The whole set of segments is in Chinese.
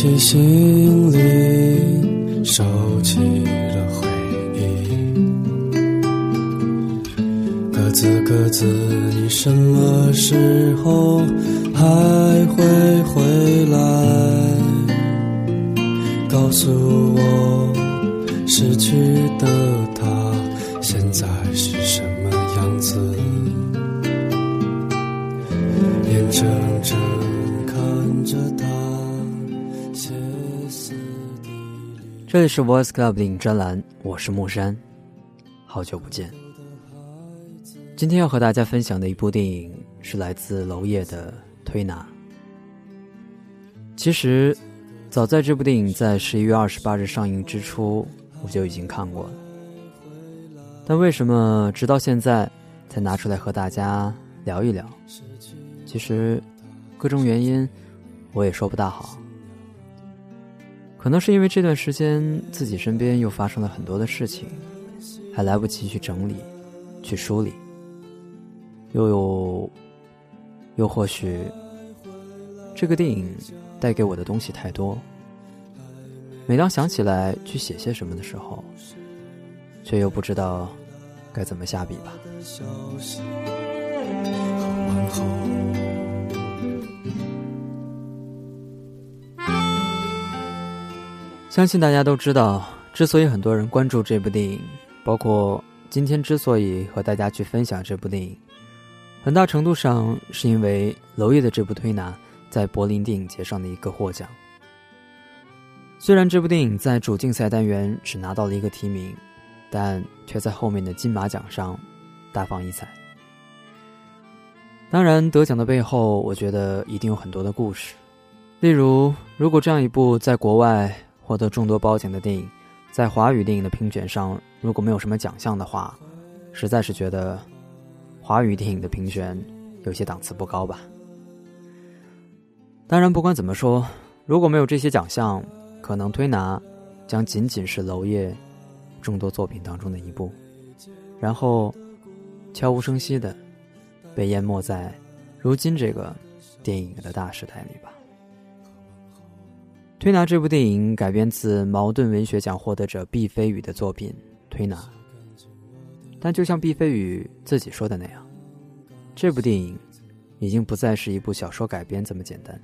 起行李，收起了回忆，各自各自，你什么时候还会回来？告诉这里是 Voice Club 电影专栏，我是木山，好久不见。今天要和大家分享的一部电影是来自娄烨的《推拿》。其实，早在这部电影在十一月二十八日上映之初，我就已经看过了。但为什么直到现在才拿出来和大家聊一聊？其实，各种原因我也说不大好。可能是因为这段时间自己身边又发生了很多的事情，还来不及去整理、去梳理，又有，又或许，这个电影带给我的东西太多。每当想起来去写些什么的时候，却又不知道该怎么下笔吧。相信大家都知道，之所以很多人关注这部电影，包括今天之所以和大家去分享这部电影，很大程度上是因为娄烨的这部《推拿》在柏林电影节上的一个获奖。虽然这部电影在主竞赛单元只拿到了一个提名，但却在后面的金马奖上大放异彩。当然，得奖的背后，我觉得一定有很多的故事。例如，如果这样一部在国外获得众多褒奖的电影，在华语电影的评选上如果没有什么奖项的话，实在是觉得华语电影的评选有些档次不高吧。当然，不管怎么说，如果没有这些奖项，可能《推拿》将仅仅是娄烨众多作品当中的一部，然后悄无声息的被淹没在如今这个电影的大时代里吧。《推拿》这部电影改编自茅盾文学奖获得者毕飞宇的作品《推拿》，但就像毕飞宇自己说的那样，这部电影已经不再是一部小说改编这么简单。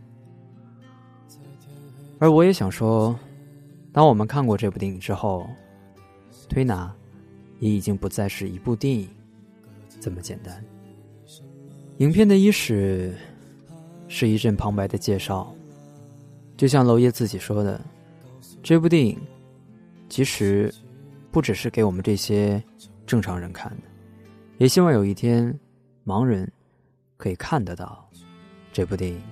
而我也想说，当我们看过这部电影之后，《推拿》也已经不再是一部电影这么简单。影片的伊始是一阵旁白的介绍。就像娄烨自己说的，这部电影其实不只是给我们这些正常人看的，也希望有一天盲人可以看得到这部电影。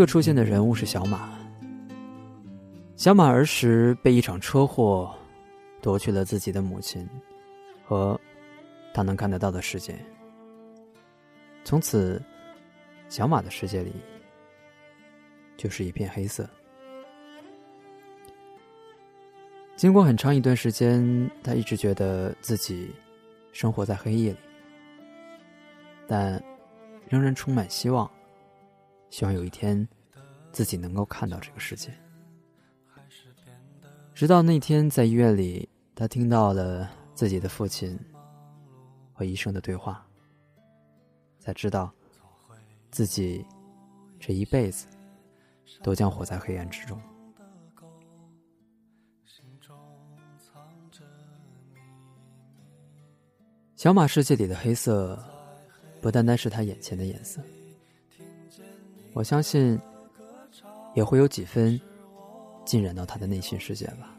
个出现的人物是小马。小马儿时被一场车祸夺去了自己的母亲和他能看得到的世界，从此，小马的世界里就是一片黑色。经过很长一段时间，他一直觉得自己生活在黑夜里，但仍然充满希望。希望有一天，自己能够看到这个世界。直到那天在医院里，他听到了自己的父亲和医生的对话，才知道自己这一辈子都将活在黑暗之中。小马世界里的黑色，不单单是他眼前的颜色，我相信也会有几分浸染到他的内心世界吧。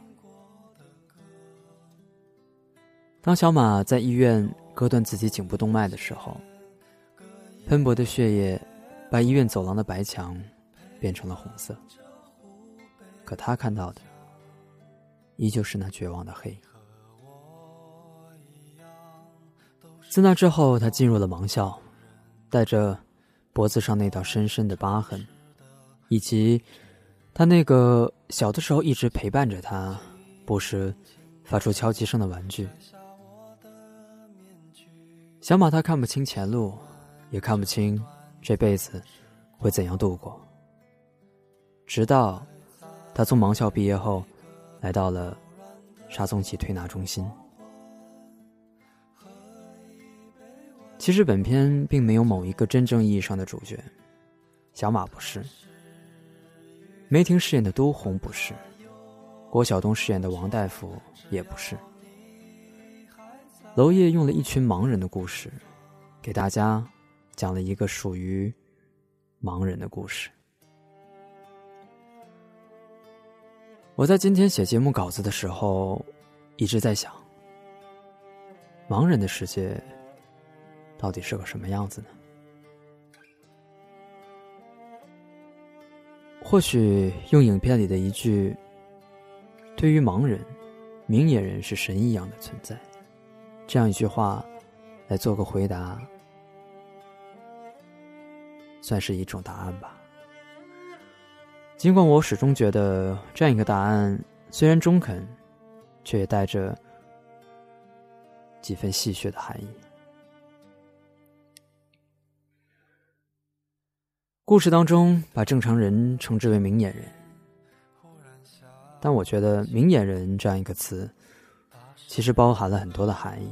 当小马在医院割断自己颈部动脉的时候，喷薄的血液把医院走廊的白墙变成了红色，可他看到的依旧是那绝望的黑。自那之后，他进入了盲校，带着脖子上那道深深的疤痕，以及他那个小的时候一直陪伴着他、不时发出敲击声的玩具。小马他看不清前路，也看不清这辈子会怎样度过。直到他从盲校毕业后，来到了沙宗奇推拿中心。其实本片并没有某一个真正意义上的主角，小马不是，梅婷饰演的都红不是，郭晓东饰演的王大夫也不是。娄烨用了一群盲人的故事，给大家讲了一个属于盲人的故事。我在今天写节目稿子的时候，一直在想，盲人的世界。到底是个什么样子呢？或许用影片里的一句“对于盲人，明眼人是神一样的存在”这样一句话来做个回答，算是一种答案吧。尽管我始终觉得这样一个答案虽然中肯，却也带着几分戏谑的含义。故事当中把正常人称之为明眼人，但我觉得“明眼人”这样一个词，其实包含了很多的含义。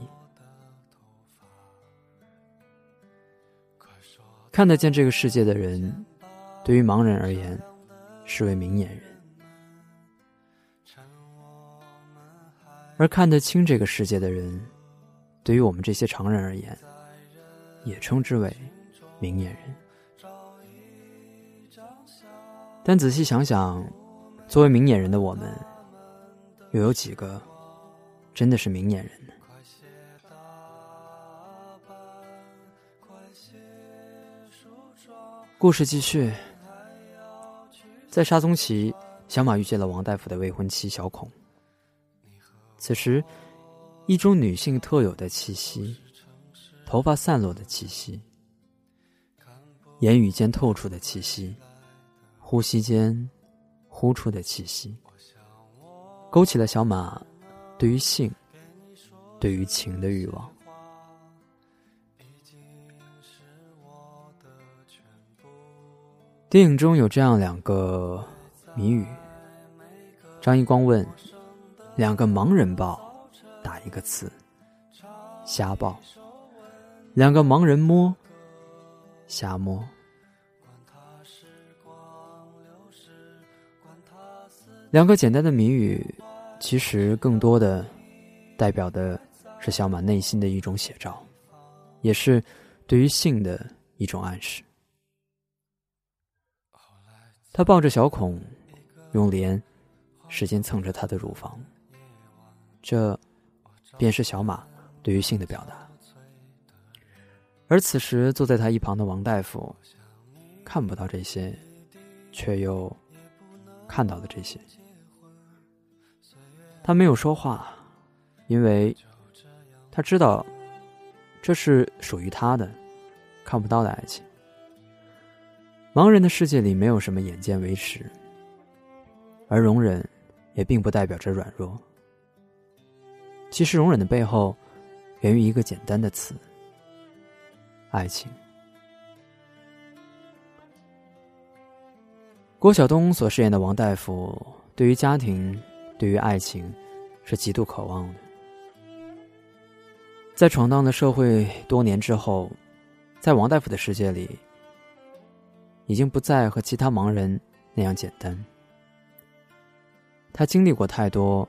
看得见这个世界的人，对于盲人而言，是为明眼人；而看得清这个世界的人，对于我们这些常人而言，也称之为明眼人。但仔细想想，作为明眼人的我们，又有几个真的是明眼人呢？故事继续，在沙宗奇，小马遇见了王大夫的未婚妻小孔。此时，一种女性特有的气息，头发散落的气息，言语间透出的气息。呼吸间，呼出的气息，勾起了小马对于性、对于情的欲望。电影中有这样两个谜语：张一光问，两个盲人抱，打一个词，瞎抱；两个盲人摸，瞎摸。两个简单的谜语，其实更多的代表的是小马内心的一种写照，也是对于性的一种暗示。他抱着小孔，用脸使劲蹭着他的乳房，这便是小马对于性的表达。而此时坐在他一旁的王大夫，看不到这些，却又看到了这些。他没有说话，因为他知道这是属于他的看不到的爱情。盲人的世界里没有什么眼见为实，而容忍也并不代表着软弱。其实，容忍的背后源于一个简单的词——爱情。郭晓东所饰演的王大夫，对于家庭。对于爱情，是极度渴望的。在闯荡的社会多年之后，在王大夫的世界里，已经不再和其他盲人那样简单。他经历过太多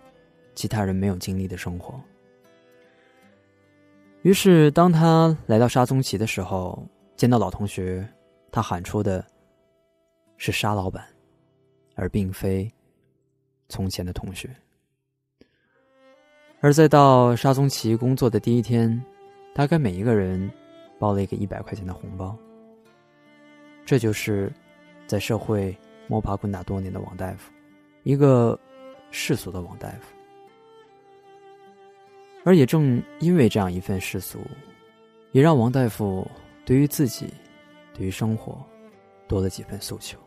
其他人没有经历的生活。于是，当他来到沙宗奇的时候，见到老同学，他喊出的是“沙老板”，而并非从前的同学。而在到沙宗奇工作的第一天，大概每一个人包了一个一百块钱的红包。这就是在社会摸爬滚打多年的王大夫，一个世俗的王大夫。而也正因为这样一份世俗，也让王大夫对于自己、对于生活，多了几分诉求。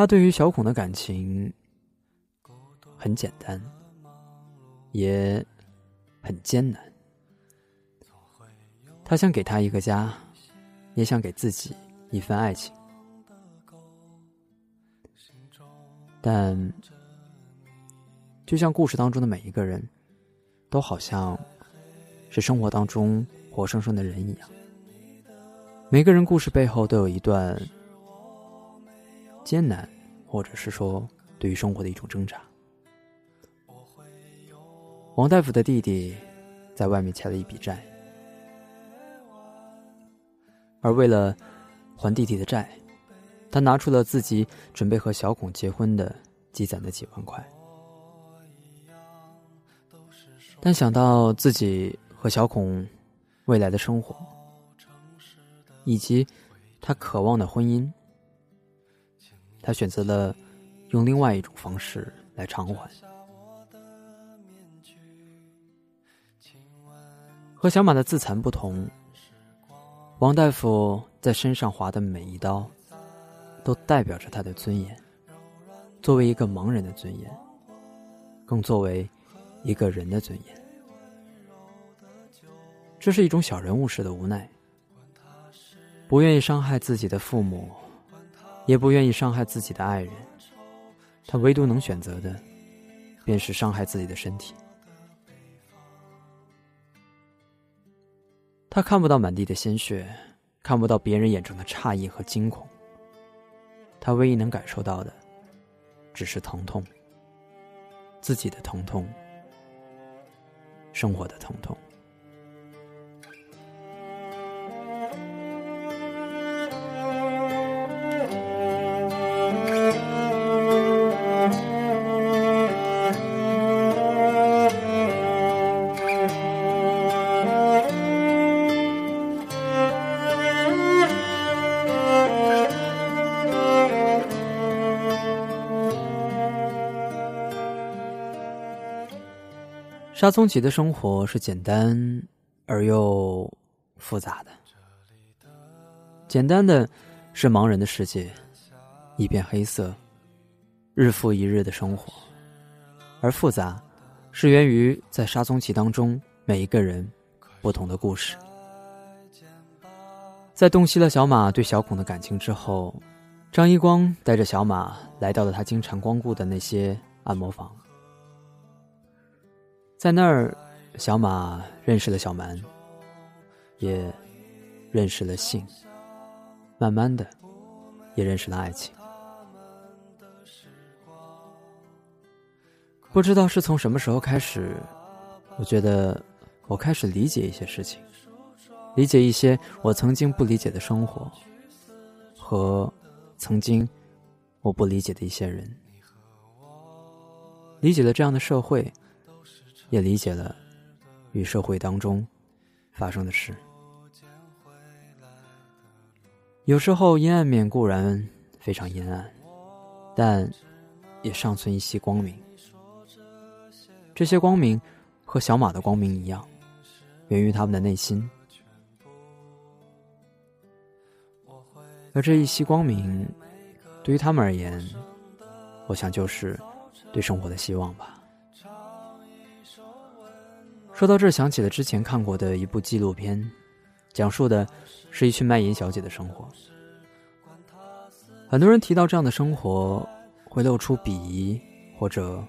他对于小孔的感情很简单，也很艰难。他想给他一个家，也想给自己一份爱情。但，就像故事当中的每一个人，都好像是生活当中活生生的人一样。每个人故事背后都有一段艰难，或者是说对于生活的一种挣扎。王大夫的弟弟在外面欠了一笔债，而为了还弟弟的债。他拿出了自己准备和小孔结婚的积攒的几万块，但想到自己和小孔未来的生活，以及他渴望的婚姻，他选择了用另外一种方式来偿还。和小马的自残不同，王大夫在身上划的每一刀。都代表着他的尊严，作为一个盲人的尊严，更作为一个人的尊严。这是一种小人物式的无奈，不愿意伤害自己的父母，也不愿意伤害自己的爱人，他唯独能选择的，便是伤害自己的身体。他看不到满地的鲜血，看不到别人眼中的诧异和惊恐。他唯一能感受到的，只是疼痛，自己的疼痛，生活的疼痛。沙宗奇的生活是简单而又复杂的。简单的是盲人的世界，一片黑色，日复一日的生活；而复杂是源于在沙宗奇当中每一个人不同的故事。在洞悉了小马对小孔的感情之后，张一光带着小马来到了他经常光顾的那些按摩房。在那儿，小马认识了小蛮，也认识了性，慢慢的，也认识了爱情。不知道是从什么时候开始，我觉得我开始理解一些事情，理解一些我曾经不理解的生活，和曾经我不理解的一些人，理解了这样的社会。也理解了，与社会当中发生的事。有时候阴暗面固然非常阴暗，但也尚存一些光明。这些光明和小马的光明一样，源于他们的内心。而这一息光明，对于他们而言，我想就是对生活的希望吧。说到这，想起了之前看过的一部纪录片，讲述的是一群卖淫小姐的生活。很多人提到这样的生活，会露出鄙夷或者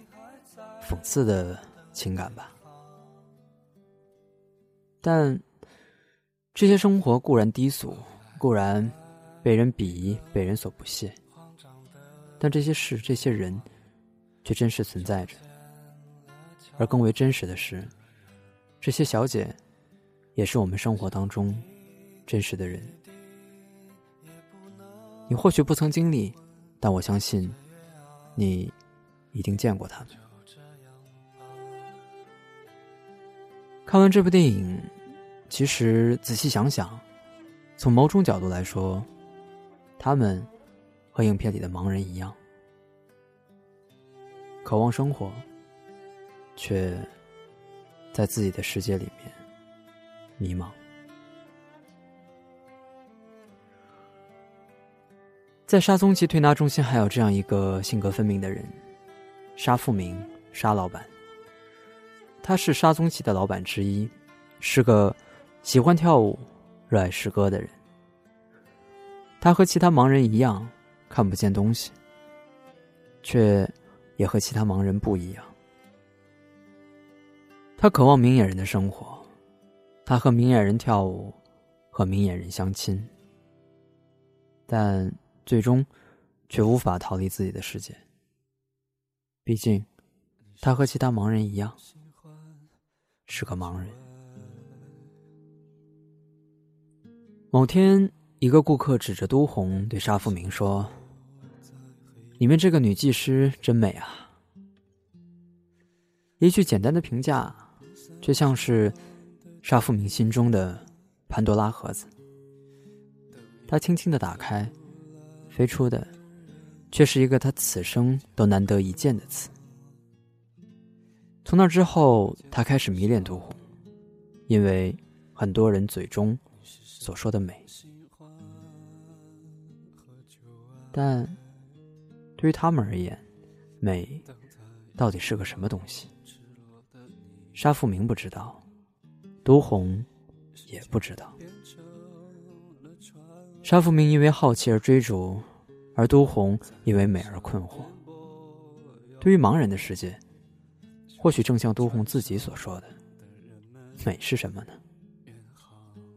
讽刺的情感吧。但这些生活固然低俗，固然被人鄙夷，被人所不屑，但这些事、这些人，却真实存在着。而更为真实的是，这些小姐，也是我们生活当中真实的人。你或许不曾经历，但我相信，你一定见过他们。看完这部电影，其实仔细想想，从某种角度来说，他们和影片里的盲人一样，渴望生活，却在自己的世界里面迷茫。在沙宗奇推拿中心，还有这样一个性格分明的人——沙富明，沙老板。他是沙宗奇的老板之一，是个喜欢跳舞、热爱诗歌的人。他和其他盲人一样看不见东西，却也和其他盲人不一样。他渴望明眼人的生活，他和明眼人跳舞，和明眼人相亲，但最终却无法逃离自己的世界。毕竟，他和其他盲人一样。是个盲人。某天，一个顾客指着都红对沙富明说：“里面这个女技师真美啊！”一句简单的评价，却像是沙富明心中的潘多拉盒子。他轻轻的打开，飞出的却是一个他此生都难得一见的词。从那之后，他开始迷恋杜红，因为很多人嘴中所说的美。但对于他们而言，美到底是个什么东西？沙富明不知道，都红也不知道。沙富明因为好奇而追逐，而都红因为美而困惑。对于盲人的世界。或许正像都红自己所说的，美是什么呢？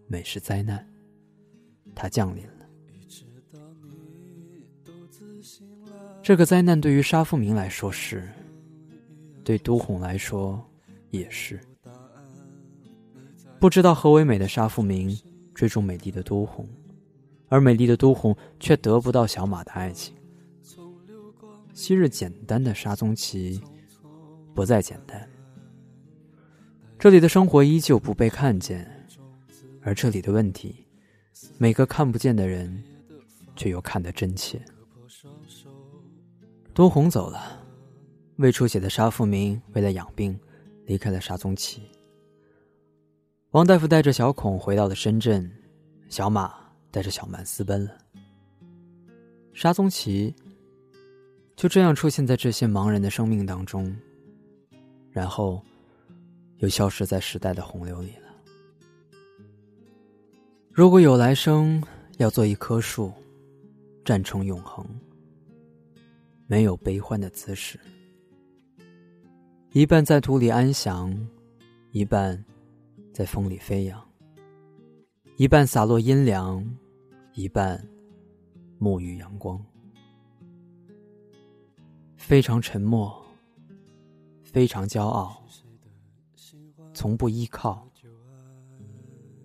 美是灾难，它降临了。这个灾难对于沙富明来说是，对都红来说也是。不知道何为美的沙富明追逐美丽的都红，而美丽的都红却得不到小马的爱情。昔日简单的沙宗奇。不再简单，这里的生活依旧不被看见，而这里的问题，每个看不见的人，却又看得真切。多红走了，未出血的沙富明为了养病，离开了沙宗奇。王大夫带着小孔回到了深圳，小马带着小曼私奔了。沙宗奇就这样出现在这些盲人的生命当中。然后，又消失在时代的洪流里了。如果有来生，要做一棵树，站成永恒，没有悲欢的姿势，一半在土里安详，一半在风里飞扬，一半洒落阴凉，一半沐浴阳光，非常沉默。非常骄傲，从不依靠，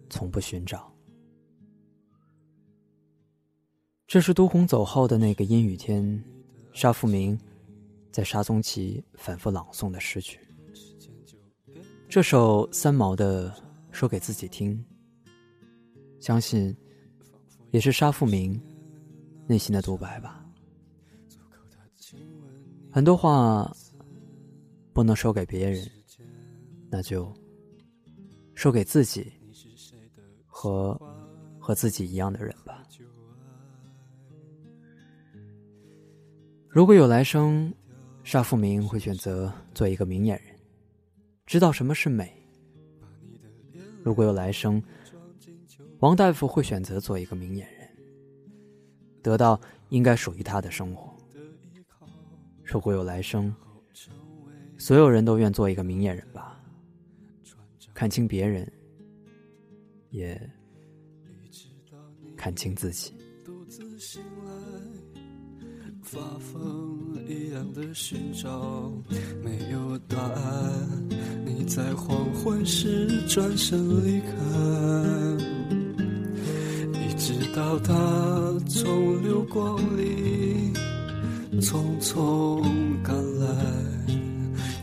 从不寻找。这是都红走后的那个阴雨天，沙富明在沙宗奇反复朗诵的诗句。这首三毛的《说给自己听》，相信也是沙富明内心的独白吧。很多话。不能说给别人，那就说给自己和和自己一样的人吧。如果有来生，沙富明会选择做一个明眼人，知道什么是美。如果有来生，王大夫会选择做一个明眼人，得到应该属于他的生活。如果有来生，所有人都愿做一个明眼人吧，看清别人，也看清自己。发疯一样的寻找，没有答案。你在黄昏时转身离开，一直到他从流光里匆匆赶来，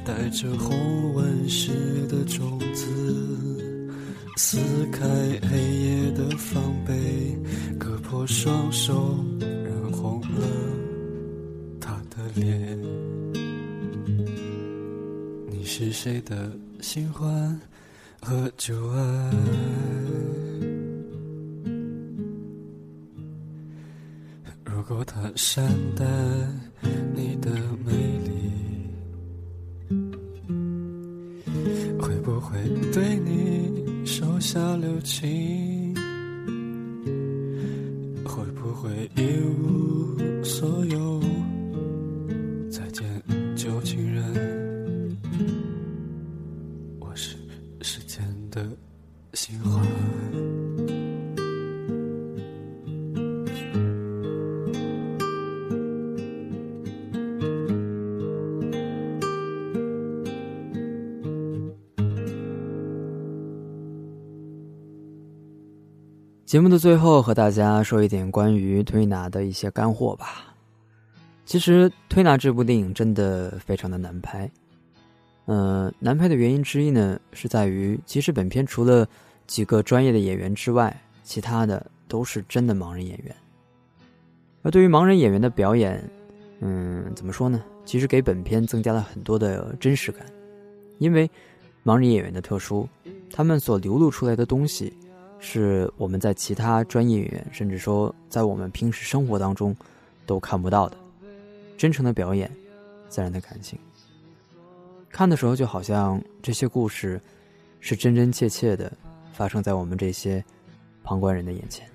带着红纹石的种子，撕开黑夜的防备，割破双手，是谁的新欢和旧爱？如果他善待你的美丽，会不会对你手下留情？会不会一无节目的最后，和大家说一点关于推拿的一些干货吧。其实，推拿这部电影真的非常的难拍。嗯、难拍的原因之一呢，是在于其实本片除了几个专业的演员之外，其他的都是真的盲人演员。而对于盲人演员的表演，嗯，怎么说呢？其实给本片增加了很多的真实感，因为盲人演员的特殊，他们所流露出来的东西。是我们在其他专业演员，甚至说在我们平时生活当中都看不到的真诚的表演，自然的感情。看的时候就好像这些故事是真真切切的发生在我们这些旁观人的眼前。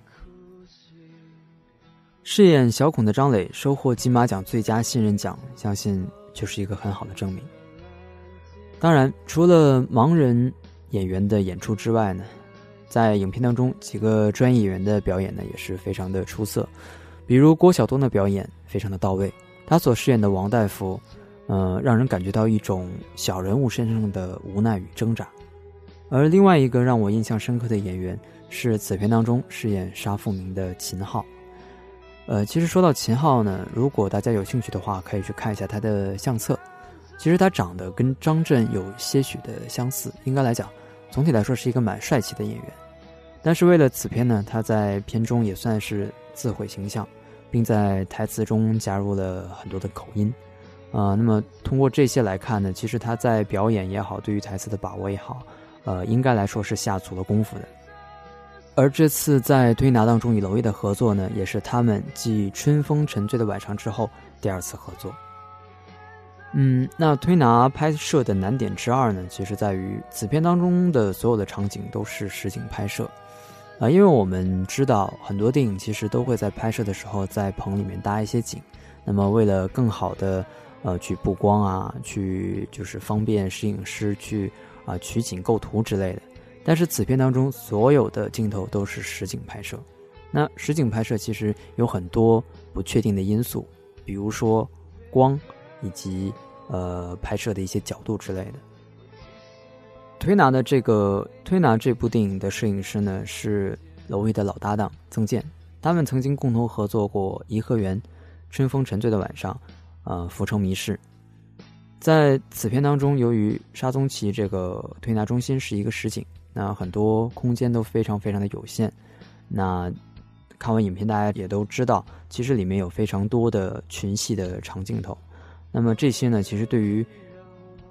饰演小孔的张磊收获金马奖最佳新人奖，相信就是一个很好的证明。当然，除了盲人演员的演出之外呢？在影片当中，几个专业演员的表演呢也是非常的出色，比如郭晓东的表演非常的到位，他所饰演的王大夫，呃，让人感觉到一种小人物身上的无奈与挣扎。而另外一个让我印象深刻的演员是此片当中饰演沙富明的秦昊。呃，其实说到秦昊呢，如果大家有兴趣的话，可以去看一下他的相册。其实他长得跟张震有些许的相似，应该来讲，总体来说是一个蛮帅气的演员。但是为了此片呢，他在片中也算是自毁形象，并在台词中加入了很多的口音，啊、那么通过这些来看呢，其实他在表演也好，对于台词的把握也好，呃，应该来说是下足了功夫的。而这次在推拿当中与娄烨的合作呢，也是他们继《春风沉醉的晚上》之后第二次合作。嗯，那推拿拍摄的难点之二呢，其实在于此片当中的所有的场景都是实景拍摄。啊，因为我们知道很多电影其实都会在拍摄的时候在棚里面搭一些景，那么为了更好的呃去布光啊，去就是方便摄影师去啊、取景构图之类的。但是此片当中所有的镜头都是实景拍摄，那实景拍摄其实有很多不确定的因素，比如说光以及呃拍摄的一些角度之类的。推拿的这个推拿这部电影的摄影师呢是娄烨的老搭档曾健，他们曾经共同合作过《颐和园》《春风沉醉的晚上》呃《浮城谜事》。在此片当中，由于沙宗奇这个推拿中心是一个实景，那很多空间都非常非常的有限。那看完影片，大家也都知道，其实里面有非常多的群戏的长镜头。那么这些呢，其实对于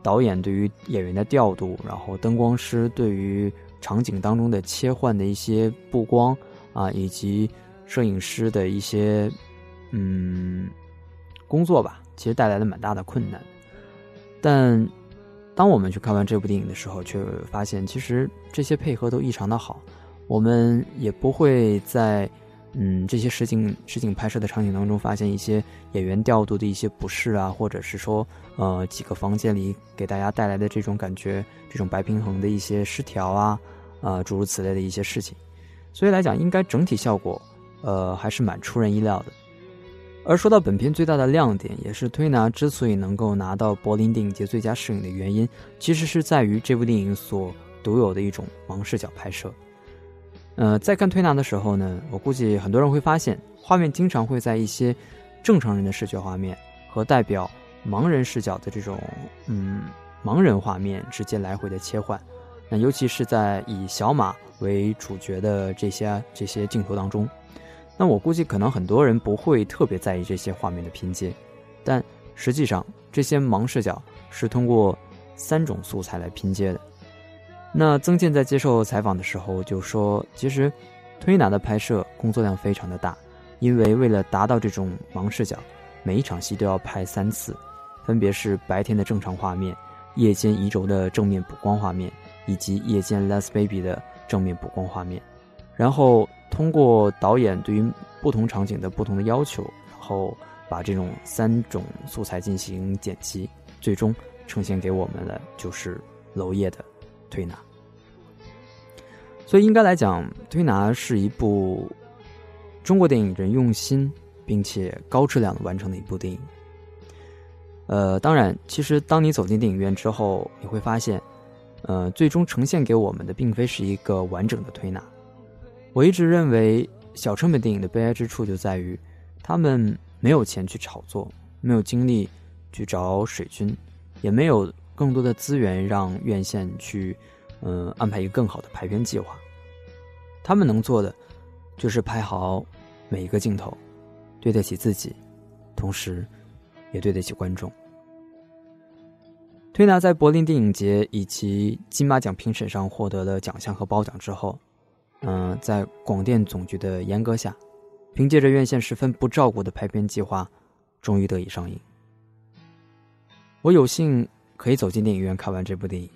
导演对于演员的调度，然后灯光师对于场景当中的切换的一些布光啊，以及摄影师的一些嗯工作吧，其实带来了蛮大的困难。但当我们去看完这部电影的时候，却发现其实这些配合都异常的好，我们也不会在嗯这些实景实景拍摄的场景当中发现一些演员调度的一些不适啊，或者是说呃几个房间里给大家带来的这种感觉，这种白平衡的一些失调啊，啊、诸如此类的一些事情。所以来讲，应该整体效果呃，还是蛮出人意料的。而说到本片最大的亮点，也是推拿之所以能够拿到柏林电影节最佳摄影的原因，其实是在于这部电影所独有的一种盲视角拍摄。呃，在看推拿的时候呢，我估计很多人会发现，画面经常会在一些正常人的视觉画面和代表盲人视角的这种嗯盲人画面之间来回的切换。那尤其是在以小马为主角的这些这些镜头当中。那我估计可能很多人不会特别在意这些画面的拼接，但实际上这些盲视角是通过三种素材来拼接的。那曾健在接受采访的时候就说，其实推拿的拍摄工作量非常的大，因为为了达到这种盲视角，每一场戏都要拍三次，分别是白天的正常画面、夜间移轴的正面补光画面以及夜间 Less Baby 的正面补光画面，然后。通过导演对于不同场景的不同的要求，然后把这种三种素材进行剪辑，最终呈现给我们的就是娄烨的推拿。所以应该来讲，推拿是一部中国电影人用心并且高质量的完成的一部电影。呃，当然，其实当你走进电影院之后，你会发现，呃，最终呈现给我们的并非是一个完整的推拿。我一直认为，小成本电影的悲哀之处就在于，他们没有钱去炒作，没有精力去找水军，也没有更多的资源让院线去，嗯，安排一个更好的排片计划。他们能做的，就是拍好每一个镜头，对得起自己，同时，也对得起观众。推拿在柏林电影节以及金马奖评审上获得了奖项和褒奖之后。嗯，在广电总局的严格下，凭借着院线十分不照顾的拍片计划，终于得以上映。我有幸可以走进电影院看完这部电影，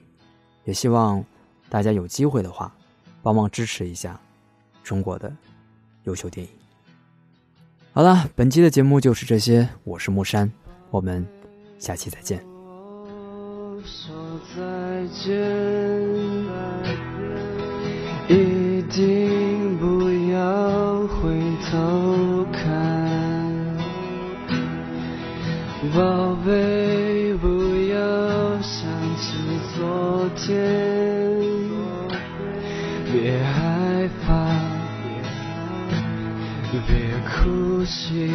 也希望大家有机会的话，帮忙支持一下中国的优秀电影。好了，本期的节目就是这些，我是木山，我们下期再见。说再见。一定不要回头看，昨天，别害怕，别哭泣。